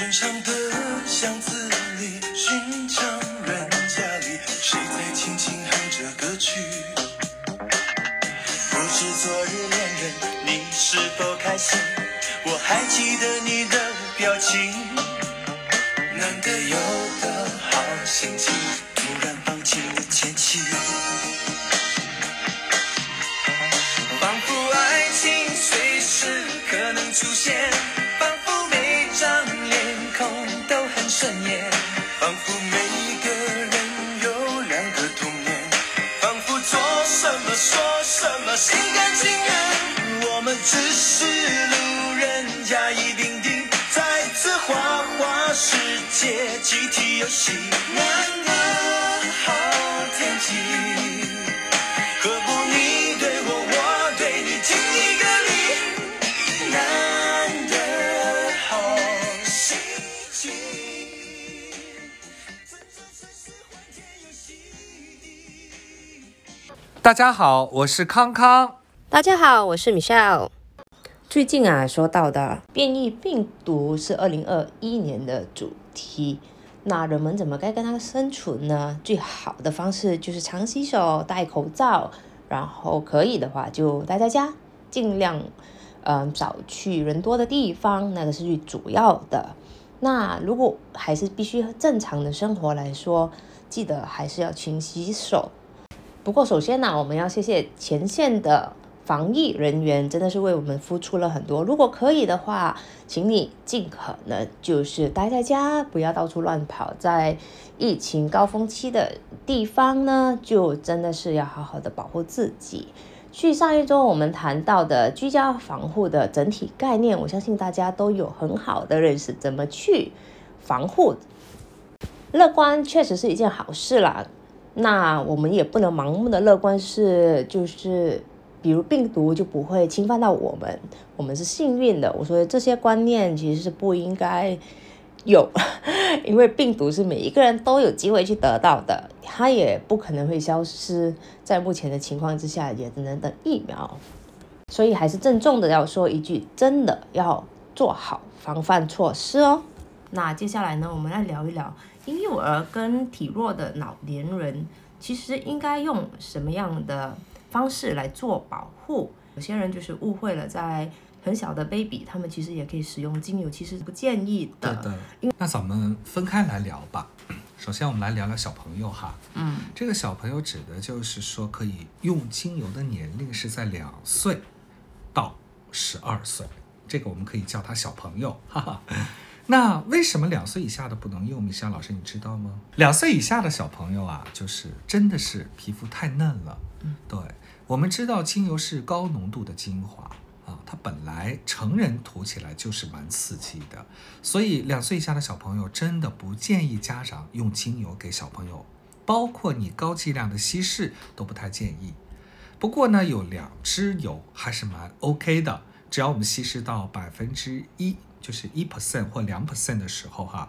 寻常的巷子里，寻常人家里，谁在轻轻哼着歌曲？不知昨日恋人你是否开心？我还记得你的表情，世界集体游戏，难得好天气。何不你对我，我对你，敬一个礼，难得好心情。在这城市欢天又喜地。大家好，我是康康。大家好，我是 Michelle。最近啊，说到的变异病毒是二零二一年的主题。那人们怎么该跟它生存呢？最好的方式就是常洗手、戴口罩，然后可以的话就待在家，尽量嗯少去人多的地方，那个是最主要的。那如果还是必须正常的生活来说，记得还是要勤洗手，不过，首先呢，我们要谢谢前线的防疫人员，真的是为我们付出了很多。如果可以的话，请你尽可能就是待在家，不要到处乱跑。在疫情高峰期的地方呢，就真的是要好好的保护自己。去上一周我们谈到的居家防护的整体概念，我相信大家都有很好的认识，怎么去防护。乐观确实是一件好事啦，那我们也不能盲目的乐观是，就是比如病毒就不会侵犯到我们，我们是幸运的。我说这些观念其实是不应该有，因为病毒是每一个人都有机会去得到的，它也不可能会消失。在目前的情况之下，也只能等疫苗。所以还是郑重的要说一句，真的要做好防范措施哦。那接下来呢，我们来聊一聊婴幼儿跟体弱的老年人，其实应该用什么样的方式来做保护？有些人就是误会了，在很小的 baby，他们其实也可以使用精油，其实不建议的。对的，那咱们分开来聊吧。首先，我们来聊聊小朋友哈。嗯，这个小朋友指的就是说可以用精油的年龄是在两岁到十二岁，这个我们可以叫他小朋友，哈哈。那为什么两岁以下的不能用？米香老师，你知道吗？两岁以下的小朋友啊，就是真的是皮肤太嫩了。嗯，对，我们知道精油是高浓度的精华啊，它本来成人涂起来就是蛮刺激的，所以两岁以下的小朋友真的不建议家长用精油给小朋友，包括你高剂量的稀释都不太建议。不过呢，有两支油还是蛮 OK 的，只要我们稀释到百分之一，就是一 percent 或两 percent 的时候哈，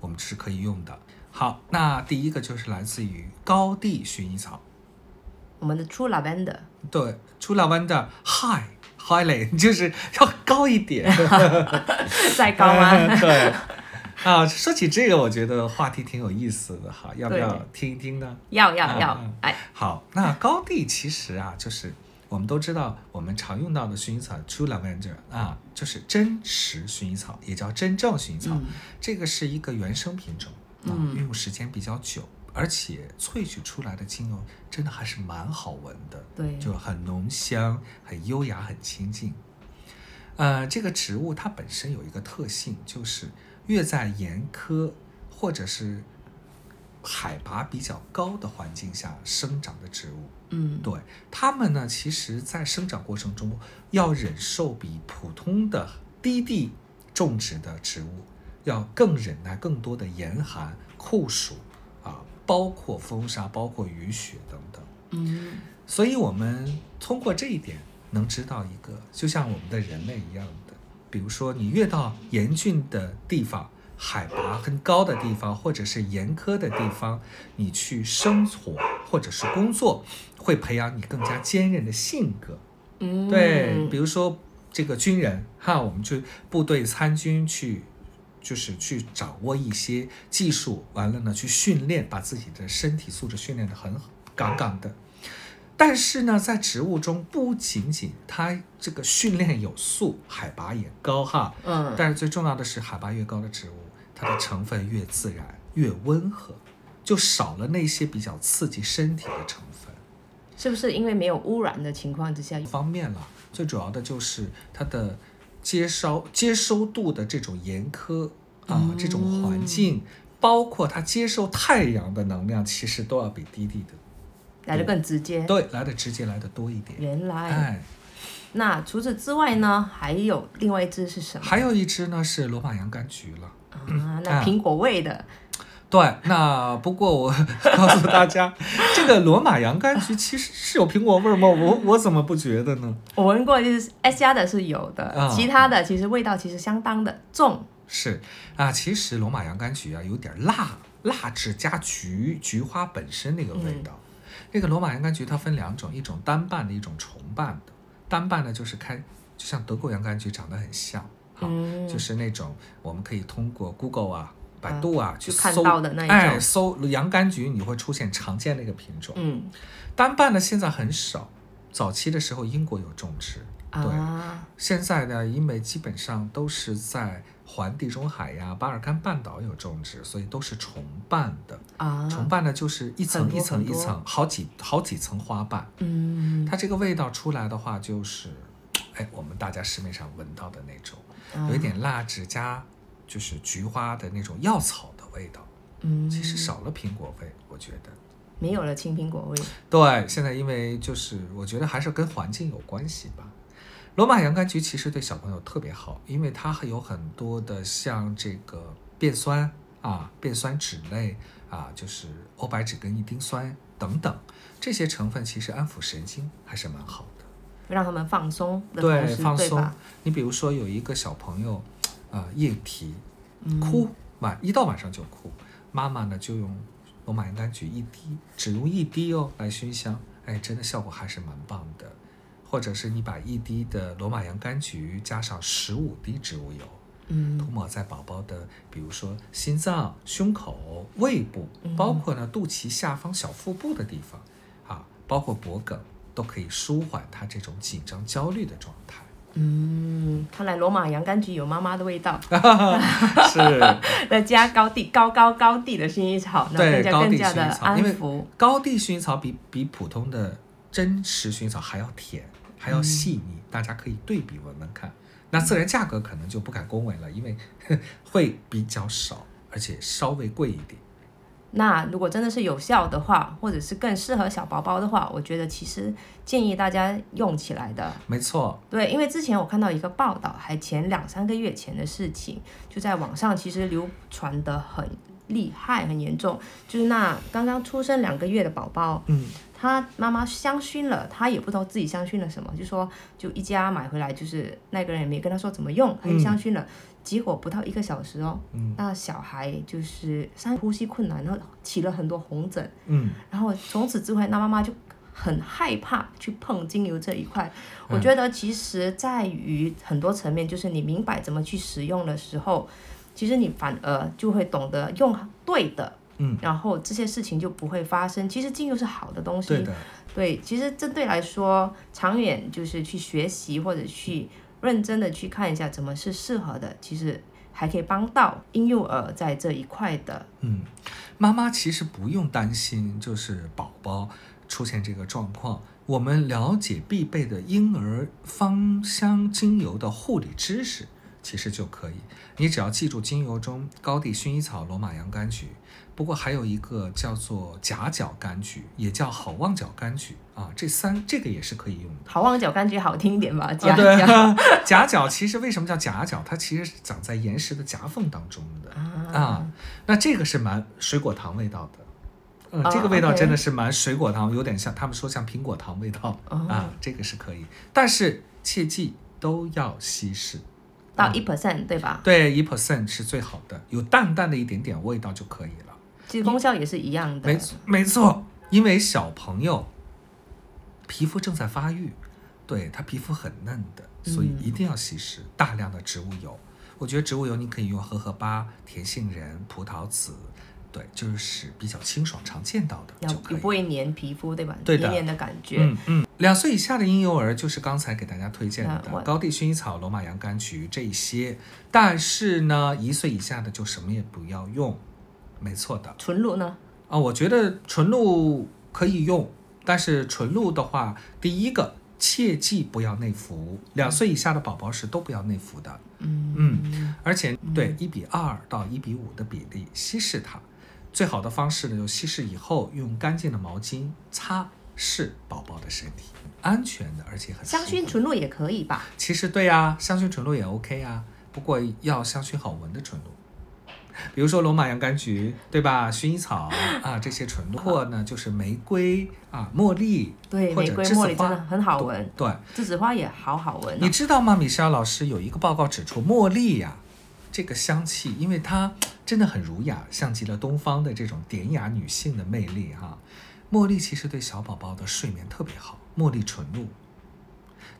我们是可以用的。好，那第一个就是来自于高地薰衣草，我们的 True Lavender，对，初 lavender，high，highly，就是要高一点，再高吗？对。啊，说起这个，我觉得话题挺有意思的哈，要不要听一听呢？要要要哎，好，那高地其实啊，就是我们都知道，我们常用到的薰衣草 True Lavender 啊，就是真实薰衣草，也叫真正薰衣草。嗯这个是一个原生品种，啊，嗯运用时间比较久，而且萃取出来的精油真的还是蛮好闻的，对就很浓香、很优雅、很清静。呃，这个植物它本身有一个特性，就是越在严苛或者是海拔比较高的环境下生长的植物，嗯，对它们呢，其实在生长过程中要忍受比普通的低地种植的植物要更忍耐更多的严寒、酷暑啊，包括风沙、包括雨雪等等。嗯所以，我们通过这一点能知道一个，就像我们的人类一样的，比如说你越到严峻的地方，海拔很高的地方，或者是严苛的地方，你去生活或者是工作，会培养你更加坚韧的性格。嗯，对，比如说这个军人哈，我们去部队参军去就是去掌握一些技术，完了呢去训练，把自己的身体素质训练的很好杠杠的。但是呢，在植物中不仅仅它这个训练有素，海拔也高哈，嗯，但是最重要的是，海拔越高的植物，它的成分越自然、越温和，就少了那些比较刺激身体的成分。是不是因为没有污染的情况之下一？方面了，最主要的就是它的接收接收度的这种严苛啊，这种环境，包括它接受太阳的能量，其实都要比低地的来的更直接？对来的直接来的多一点。原来，哎，那除此之外呢，还有另外一只是什么？还有一只呢是罗马洋甘菊了。啊，那苹果味的，对，那不过我 告诉大家，这个罗马洋甘菊其实是有苹果味儿吗？我我怎么不觉得呢？我闻过，就是 S 加的是有的，啊其他的其实味道其实相当的重。是啊，其实罗马洋甘菊啊有点辣，辣质加菊菊花本身那个味道。那个罗马洋甘菊它分两种，一种单瓣的，一种重瓣的。单瓣呢就是开，就像德国洋甘菊长得很像，哈、嗯就是那种我们可以通过 Google 啊、百度啊、去搜到的那一种哎，搜洋甘菊你会出现常见那个品种。嗯单瓣的现在很少，早期的时候英国有种植，对。啊，现在呢，因为基本上都是在环地中海呀、巴尔干半岛有种植，所以都是重瓣的。啊，重瓣的，就是一层一层一层，好几好几层花瓣。嗯，它这个味道出来的话，就是，哎，我们大家市面上闻到的那种，啊有一点蜡质加就是菊花的那种药草的味道。嗯，其实少了苹果味，我觉得。没有了青苹果味。对，现在因为就是我觉得还是跟环境有关系吧。罗马洋甘菊其实对小朋友特别好，因为它还有很多的像这个变酸啊、变酸酯类啊，就是欧白芷跟异丁酸等等这些成分，其实安抚神经还是蛮好的。让他们放松的同对，时，放松吧？。你比如说有一个小朋友，啊、夜啼，嗯哭晚一到晚上就哭，妈妈呢就用罗马洋甘菊一滴，只用一滴哦来熏香，哎，真的效果还是蛮棒的。或者是你把一滴的罗马洋甘菊加上十五滴植物油，嗯涂抹在宝宝的，比如说心脏、胸口、胃部，嗯包括呢肚脐下方小腹部的地方，啊，包括脖梗，都可以舒缓他这种紧张焦虑的状态。嗯，看来罗马洋甘菊有妈妈的味道，是 再加高地高高高地的薰衣草，那更加对高地更加的薰衣草，安抚。高地薰衣草比比普通的真实薰衣草还要甜，还要细腻，大家可以对比闻闻看。那自然价格可能就不敢恭维了，因为 会比较少，而且稍微贵一点。那如果真的是有效的话，或者是更适合小宝宝的话，我觉得其实建议大家用起来的。没错，对，因为之前我看到一个报道，还前两三个月前的事情，就在网上其实流传的很厉害、很严重，就是那刚刚出生两个月的宝宝，嗯，他妈妈香薰了，他也不知道自己香薰了什么，就说就一家买回来，就是那个人也没跟他说怎么用，他就香薰了，结果不到一个小时哦，嗯。那小孩就是三呼吸困难，然后起了很多红疹，嗯，然后从此之后，那妈妈就很害怕去碰精油这一块。我嗯觉得其实在于很多层面，就是你明白怎么去使用的时候，其实你反而就会懂得用对的，嗯，然后这些事情就不会发生。其实精油是好的东西，对的，对，其实针对来说，长远就是去学习或者去认真的去看一下怎么是适合的，其实还可以帮到婴幼儿在这一块的。嗯，妈妈其实不用担心，就是宝宝出现这个状况，我们了解必备的婴儿芳香精油的护理知识，其实就可以。你只要记住精油中高地薰衣草、罗马洋甘菊，不过还有一个叫做夹角柑橘，也叫好望角柑橘啊，这三这个也是可以用的。好望角感觉好听一点吧，啊，夹角夹。，夹角其实为什么叫夹角？它其实是长在岩石的夹缝当中的啊。那这个是蛮水果糖味道的，嗯，哦这个味道真的是蛮水果糖，有点像他们说像苹果糖味道、哦啊，这个是可以，但是切记都要稀释。到一 percent 对吧？对，一 percent 是最好的，有淡淡的一点点味道就可以了。其实功效也是一样的。没错，没错，因为小朋友皮肤正在发育，对它皮肤很嫩的，所以嗯一定要稀释大量的植物油。我我觉得植物油你可以用荷荷巴、甜杏仁、葡萄籽，对，就是比较清爽、常见到的就可以不。会粘皮肤，对吧？对的黏黏的感觉。嗯嗯，两岁以下的婴幼儿就是刚才给大家推荐的高地薰衣草、罗马洋甘菊这一些，但是呢，一岁以下的就什么也不要用。没错的纯露呢？啊，我觉得纯露可以用，但是纯露的话，第一个切记不要内服，两岁以下的宝宝是都不要内服的。嗯嗯，而且对一比二到一比五的比例稀释它，最好的方式呢，就稀释以后用干净的毛巾擦拭宝宝的身体，安全的，而且很香薰纯露也可以吧？其实对呀、香薰纯露也 OK 啊，不过要香薰好闻的纯露。比如说罗马洋甘菊，对吧？薰衣草啊，这些纯露，或呢就是玫瑰啊、茉莉，对，或玫瑰、者栀子花茉莉真的很好闻，对，栀子花也好好闻、你哦。知道吗？米莎老师有一个报告指出，茉莉呀、这个香气，因为它真的很儒雅，像极了东方的这种典雅女性的魅力哈、茉莉其实对小宝宝的睡眠特别好，茉莉纯露，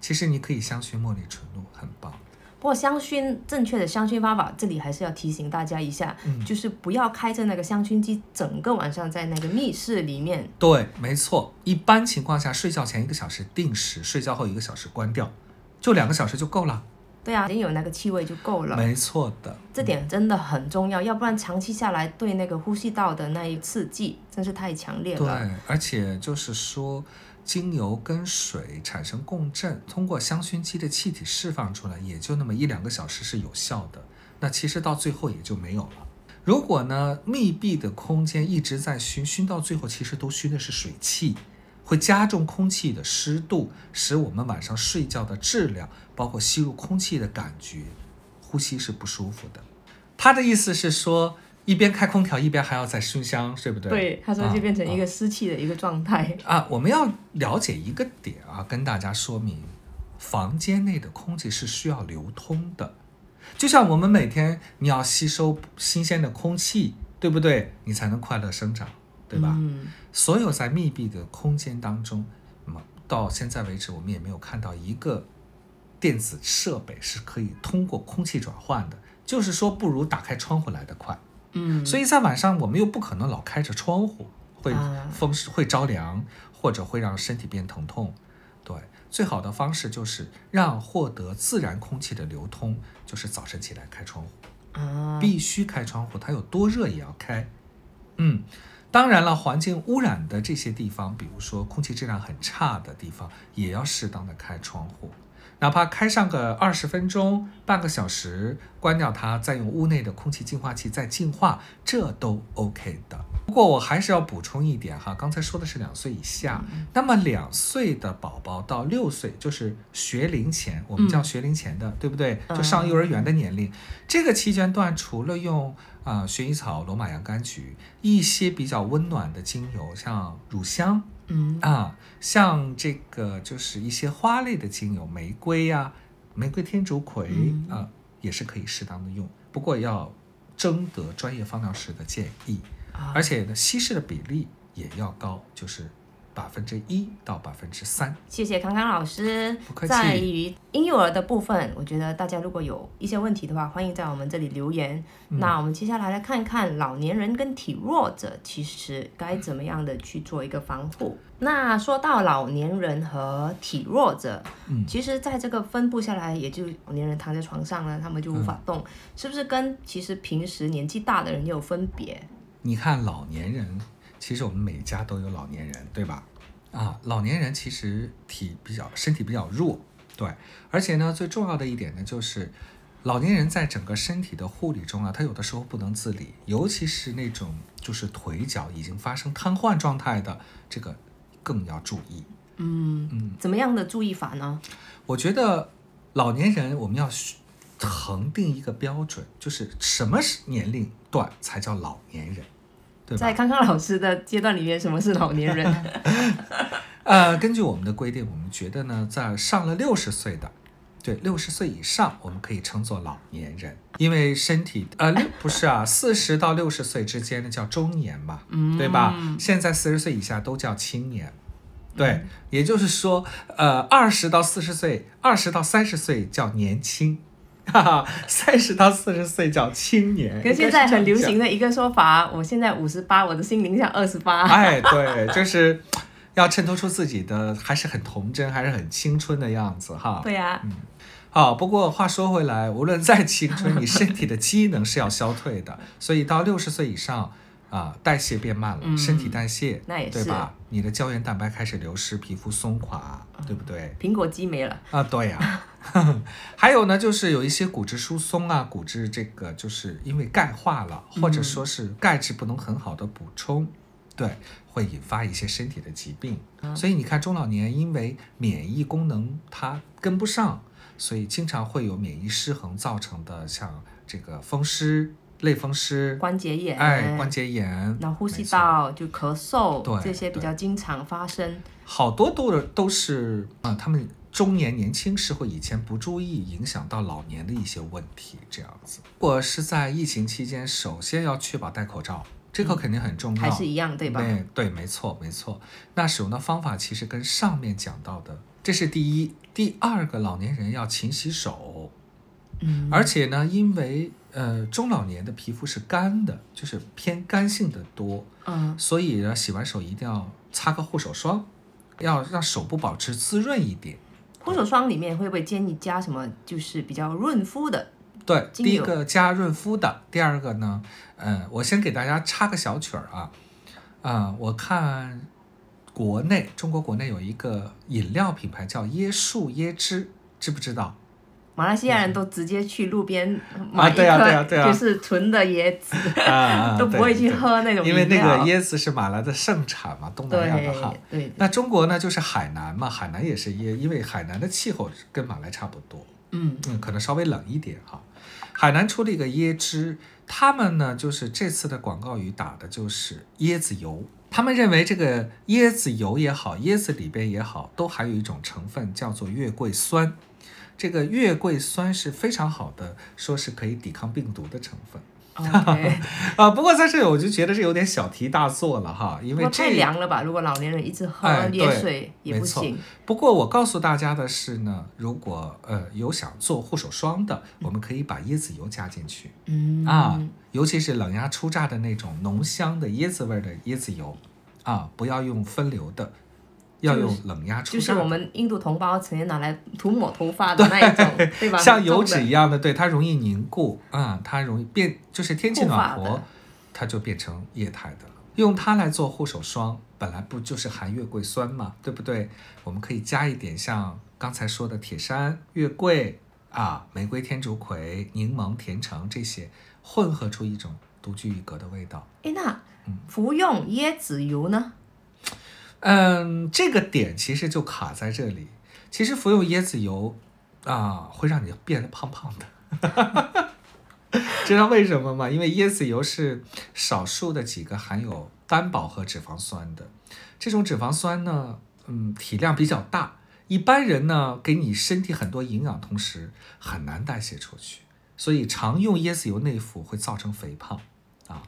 其实你可以香薰茉莉纯露，很棒。不过香薰正确的香薰方法，这里还是要提醒大家一下，嗯就是不要开着那个香薰机，整个晚上在那个密室里面。对，没错，一般情况下，睡觉前一个小时定时，睡觉后一个小时关掉，就两个小时就够了。对啊，已经有那个气味就够了。没错的，这点真的很重要，要不然长期下来对那个呼吸道的那一刺激真是太强烈了对。，而且就是说，精油跟水产生共振，通过香薰机的气体释放出来，也就那么一两个小时是有效的。那其实到最后也就没有了。如果呢，密闭的空间一直在熏，熏到最后其实都熏的是水汽，会加重空气的湿度，使我们晚上睡觉的质量，包括吸入空气的感觉，呼吸是不舒服的。他的意思是说，一边开空调一边还要在熏香，对不对？对，他说就变成一啊个湿气的一个状态。啊，我们要了解一个点啊，跟大家说明，房间内的空气是需要流通的，就像我们每天你要吸收新鲜的空气，对不对？你才能快乐生长，对吧？嗯，所有在密闭的空间当中，那么到现在为止，我们也没有看到一个电子设备是可以通过空气转换的，就是说不如打开窗户来的快。嗯，所以在晚上我们又不可能老开着窗户，会啊风湿会着凉，或者会让身体变疼痛。对，最好的方式就是让获得自然空气的流通，就是早晨起来开窗户，啊，必须开窗户，它有多热也要开。嗯，当然了，环境污染的这些地方，比如说空气质量很差的地方，也要适当的开窗户。哪怕开上个二十分钟、半个小时，关掉它，再用屋内的空气净化器再净化，这都 OK 的。不过我还是要补充一点哈，刚才说的是两岁以下，那么两岁的宝宝到六岁，就是学龄前，我们叫学龄前的，对不对？就上幼儿园的年龄，这个期间段除了用啊、薰衣草、罗马洋甘菊一些比较温暖的精油，像乳香，嗯。啊，像这个就是一些花类的精油，玫瑰呀、玫瑰天竺葵嗯。啊，也是可以适当的用，不过要征得专业芳疗师的建议，啊。而且呢，稀释的比例也要高，就是百分之一到百分之三。谢谢康康老师不客。气在于婴幼儿的部分，我觉得大家如果有一些问题的话，欢迎在我们这里留言。嗯那我们接下来来看看老年人跟体弱者其实该怎么样的去做一个防护。那说到老年人和体弱者，嗯其实在这个分布下来，也就老年人躺在床上了，他们就无法嗯动，是不是跟其实平时年纪大的人也有分别？你看老年人，其实我们每家都有老年人，对吧？啊，老年人其实体比较身体比较弱，对，而且呢，最重要的一点呢，就是老年人在整个身体的护理中啊，他有的时候不能自理，尤其是那种就是腿脚已经发生瘫痪状态的，这个更要注意。嗯嗯，怎么样的注意法呢？我觉得老年人我们要须恒定一个标准，就是什么是年龄段才叫老年人？在康康老师的阶段里面，什么是老年人？呃，根据我们的规定，我们觉得呢，在上了六十岁的，对六十岁以上，我们可以称作老年人，因为身体呃六 不是啊，四十到六十岁之间呢叫中年嘛，嗯。对吧？现在四十岁以下都叫青年，对，也就是说，呃，二十到四十岁，二十到三十岁叫年轻，哈哈，三十到四十岁叫青年。可现在很流行的。一个说法，我现在五十八，我的心灵像二十八。哎，对，就是要衬托出自己的还是很童真，还是很青春的样子哈。对呀、嗯好，不过话说回来，无论再青春，你身体的机能是要消退的，所以到六十岁以上啊，代谢变慢了，嗯身体代谢，那也是对吧？你的胶原蛋白开始流失，皮肤松垮，嗯对不对？苹果肌没了。啊，对呀、还有呢，就是有一些骨质疏松啊，骨质这个就是因为钙化了，或者说是钙质不能很好的补充，对，会引发一些身体的疾病。所以你看，中老年因为免疫功能它跟不上，所以经常会有免疫失衡造成的，像这个风湿、类风湿、关节炎，哎关节炎，然后呼吸道就咳嗽，对这些比较经常发生。好多都都是啊、他们中年年轻时候以前不注意，影响到老年的一些问题，这样子。如果是在疫情期间，首先要确保戴口罩，这个肯定很重要，还是一样对吧对对，没错没错。那使用的方法其实跟上面讲到的，这是第一。第二个，老年人要勤洗手，嗯，而且呢，因为呃中老年的皮肤是干的，就是偏干性的多，嗯，所以呢，洗完手一定要擦个护手霜，要让手部保持滋润一点。护手霜里面会不会建议加什么？就是比较润肤的？对，第一个加润肤的，第二个呢，嗯，我先给大家插个小曲儿啊，啊、我看国内中国国内有一个饮料品牌叫椰树椰汁，知不知道？马来西亚人都直接去路边啊买一对啊颗，对啊啊就是纯的椰子，都不会去喝那种因为那个椰子是马来的盛产嘛，东南亚的哈。那中国呢，就是海南嘛，海南也是椰，因为海南的气候跟马来差不多。嗯，嗯，可能稍微冷一点哈。海南出了一个椰汁，他们呢就是这次的广告语打的就是椰子油。他们认为这个椰子油也好，椰子里边也好，都含有一种成分叫做月桂酸。这个月桂酸是非常好的，说是可以抵抗病毒的成分 啊。不过在这里我就觉得是有点小题大做了哈，因为这太凉了吧？如果老年人一直喝哎对椰水也不行。不过我告诉大家的是呢，如果呃有想做护手霜的，我们可以把椰子油加进去。嗯啊，尤其是冷压初榨的那种浓香的椰子味儿的椰子油，啊，不要用分流的，要用冷压初榨的。就是我们印度同胞曾经拿来涂抹头发的那一种，对吧？像油脂一样的，对它容易凝固啊、它容易变，就是天气暖和，它就变成液态的了。用它来做护手霜，本来不就是含月桂酸嘛，对不对？我们可以加一点像刚才说的铁杉、月桂啊、玫瑰、天竺葵、柠檬、甜橙这些，混合出一种独具一格的味道。哎，那服用椰子油呢？嗯，这个点其实就卡在这里。其实服用椰子油啊，会让你变得胖胖的。知道为什么吗？因为椰子油是少数的几个含有单饱和脂肪酸的。这种脂肪酸呢，嗯，体量比较大，一般人呢给你身体很多营养，同时很难代谢出去，所以常用椰子油内服会造成肥胖，啊，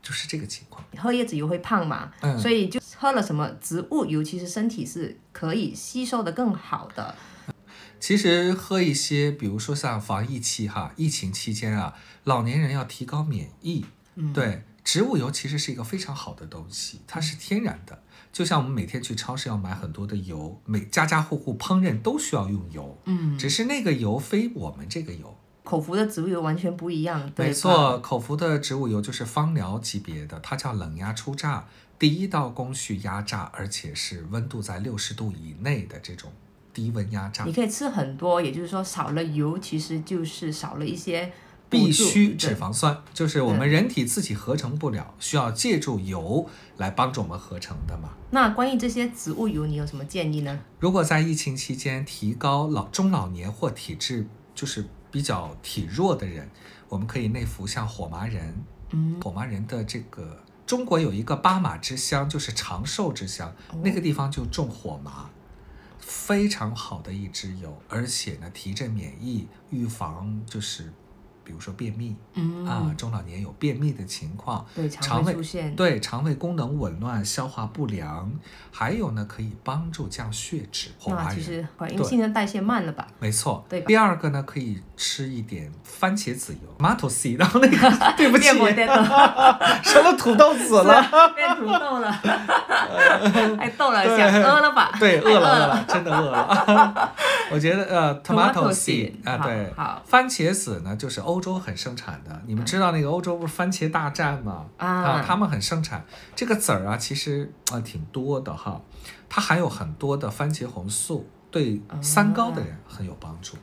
就是这个情况。喝椰子油会胖嘛？嗯所以就喝了什么植物油，其实身体是可以吸收的更好的。其实喝一些，比如说像防疫期哈，疫情期间啊，老年人要提高免疫，嗯，对，植物油其实是一个非常好的东西，它是天然的。就像我们每天去超市要买很多的油，每家家户户烹饪都需要用油，嗯，只是那个油非我们这个油。口服的植物油完全不一样，对没错，口服的植物油就是芳疗级别的，它叫冷压初榨，第一道工序压榨，而且是温度在六十度以内的这种低温压榨你。可以吃很多，也就是说少了油，其实就是少了一些必补助须脂肪酸，就是我们人体自己合成不了，需要借助油来帮助我们合成的嘛。那关于这些植物油，你有什么建议呢？如果在疫情期间提高老中老年或体质就是比较体弱的人，我们可以内服像火麻仁，嗯，火麻仁的这个中国有一个巴马之乡，就是长寿之乡，那个地方就种火麻，非常好的一支油，而且呢提振免疫，预防就是比如说便秘嗯啊，中老年有便秘的情况，对肠肠胃胃出现对肠胃功能紊乱、消化不良，还有呢可以帮助降血脂。红那其实因为对新陈代谢慢了吧？没错，对吧第二个呢，可以吃一点番茄籽油 tomato seed，然后那个 对不起，变我的成了土豆籽了。变土豆了，太逗了，想 饿了吧？对，饿了，饿了，真的饿了。我觉得呃 Tomato，tomato seed，seed 啊，对好，番茄籽呢，就是欧洲很生产的。你们知道那个欧洲不是番茄大战吗？啊他们很生产这个籽儿啊，其实啊、呃挺多的哈，它含有很多的番茄红素，对三高的人很有帮助。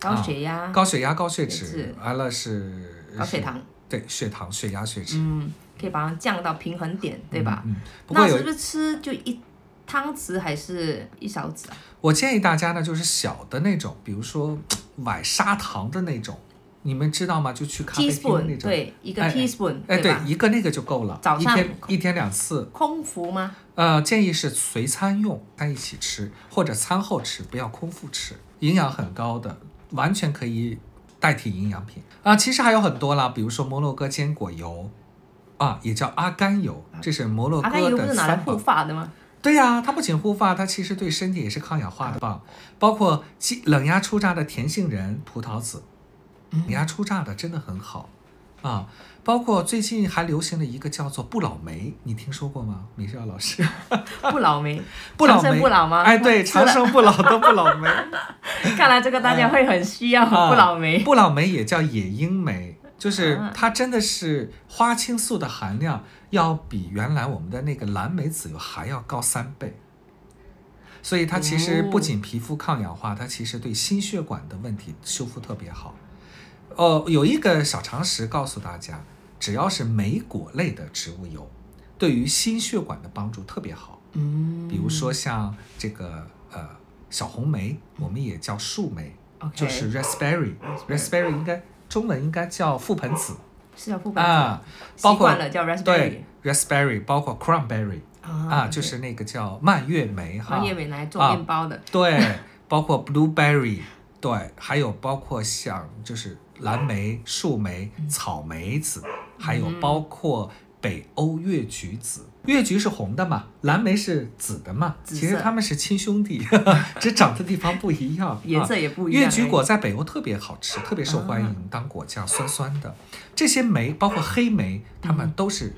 高血压，高血压、高血脂，完了是高血糖对，血糖、血压、血脂，嗯，可以把它降到平衡点，对吧？嗯，不过有那是不是吃就一汤匙还是一勺子啊？我建议大家呢，就是小的那种，比如说 崴砂糖的那种，你们知道吗？就去咖啡厅那种。对，一个哎 teaspoon 哎，对，？一个那个就够了，早上一天一天两次。空腹吗？呃，建议是随餐用，餐一起吃，或者餐后吃，不要空腹吃，营养很高的，完全可以代替营养品啊。其实还有很多啦，比如说摩洛哥坚果油啊，也叫阿甘油，这是摩洛哥的甘油不是拿来三宝护。发的吗？对呀、它不仅护发，它其实对身体也是抗氧化的棒，包括冷压出榨的甜杏仁、葡萄籽，冷压出榨的真的很好啊。包括最近还流行了一个叫做不老梅，你听说过吗？米少老师，不老梅，不老梅不老吗？哎，对，长生不老的不老梅，看来这个大家会很需要啊不老梅。不老梅也叫野樱梅，就是啊它真的是花青素的含量要比原来我们的那个蓝莓籽油还要高三倍。所以它其实不仅皮肤抗氧化，它其实对心血管的问题修复特别好。呃，有一个小常识告诉大家，只要是莓果类的植物油，对于心血管的帮助特别好。嗯，比如说像这个呃小红莓，我们也叫树莓就是 raspberry，raspberry 应该中文应该叫覆盆子是叫覆盆子啊，包习括惯了叫 raspberry 对 raspberry，包括 cranberry 啊，啊就是那个叫蔓越莓哈，蔓越莓来做啊面包的，对，包括 blueberry，对，还有包括像就是蓝莓、树莓、草莓籽，还有包括北欧越橘子。越橘是红的嘛，蓝莓是紫的嘛，其实它们是亲兄弟，只长的地方不一样。颜色啊也不一样。越橘果在北欧特别好吃，特别受欢迎，当果酱，酸酸的。这些莓，包括黑莓，它们都是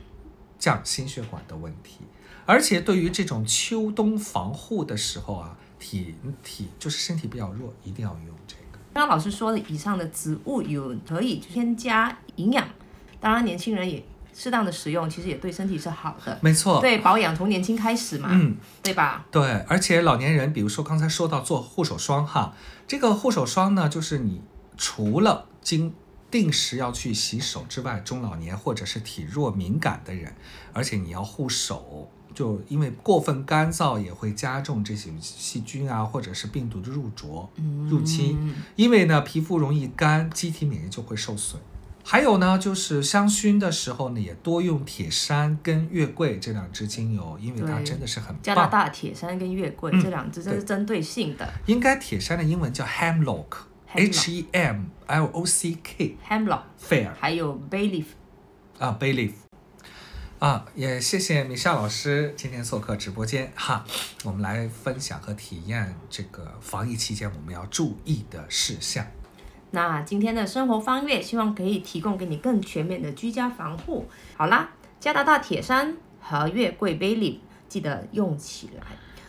降心血管的问题。而且对于这种秋冬防护的时候啊，体体就是身体比较弱，一定要用这个。刚刚老师说的以上的植物油可以添加营养，当然年轻人也适当的使用，其实也对身体是好的。没错，对保养从年轻开始嘛，嗯，对吧？对，而且老年人，比如说刚才说到做护手霜哈，这个护手霜呢，就是你除了经定时要去洗手之外，中老年或者是体弱敏感的人，而且你要护手，就因为过分干燥也会加重这些细菌啊或者是病毒的入着入侵，嗯因为呢皮肤容易干，机体免疫就会受损。还有呢，就是香薰的时候呢，也多用铁杉跟月桂这两支精油，因为它真的是很加拿。大铁杉跟月桂、嗯。这两支，这是针对性的应该铁杉的英文叫 hemlock，H E M L O C K hemlock，fair 还有 bay leaf。啊 bay leaf 啊，也谢谢米夏老师今天做客直播间哈，我们来分享和体验这个防疫期间我们要注意的事项。那今天的生活方略，希望可以提供给你更全面的居家防护。好啦，加拿大铁杉和月桂 bay 记得用起来。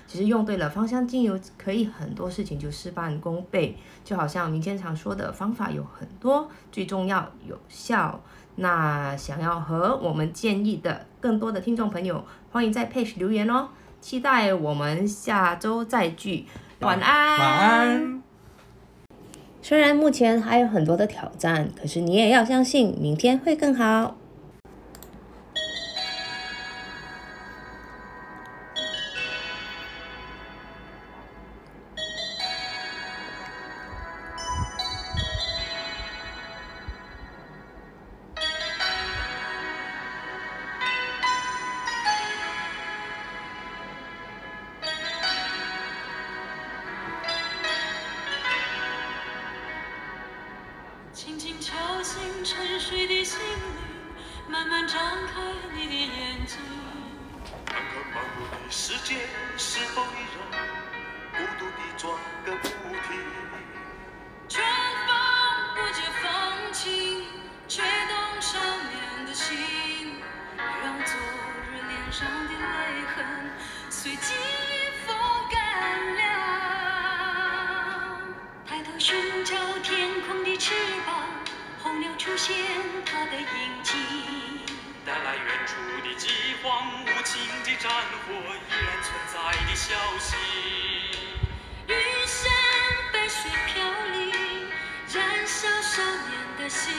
其实用对了芳香精油，可以很多事情就事半功倍。就好像民间常说的方法有很多，最重要有效。那想要和我们建议的更多的听众朋友，欢迎在 page 留言哦。期待我们下周再聚。晚安。晚安。虽然目前还有很多的挑战，可是你也要相信，明天会更好。战火依然存在的消息。雨山白雪飘零，燃烧少年的心，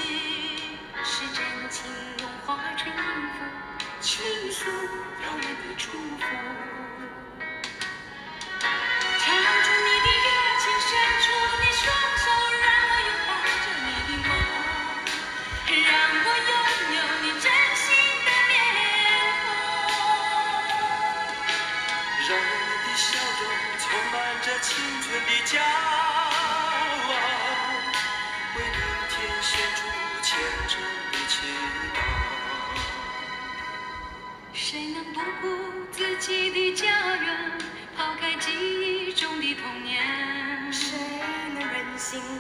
是真情融化成音符，倾诉遥远的祝福。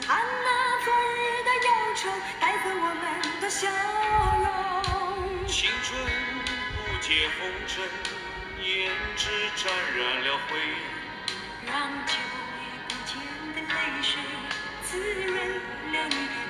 看那昨日的忧愁带走我们的笑容。青春不解红尘胭脂沾染了灰。让久违不见的泪水滋润了你。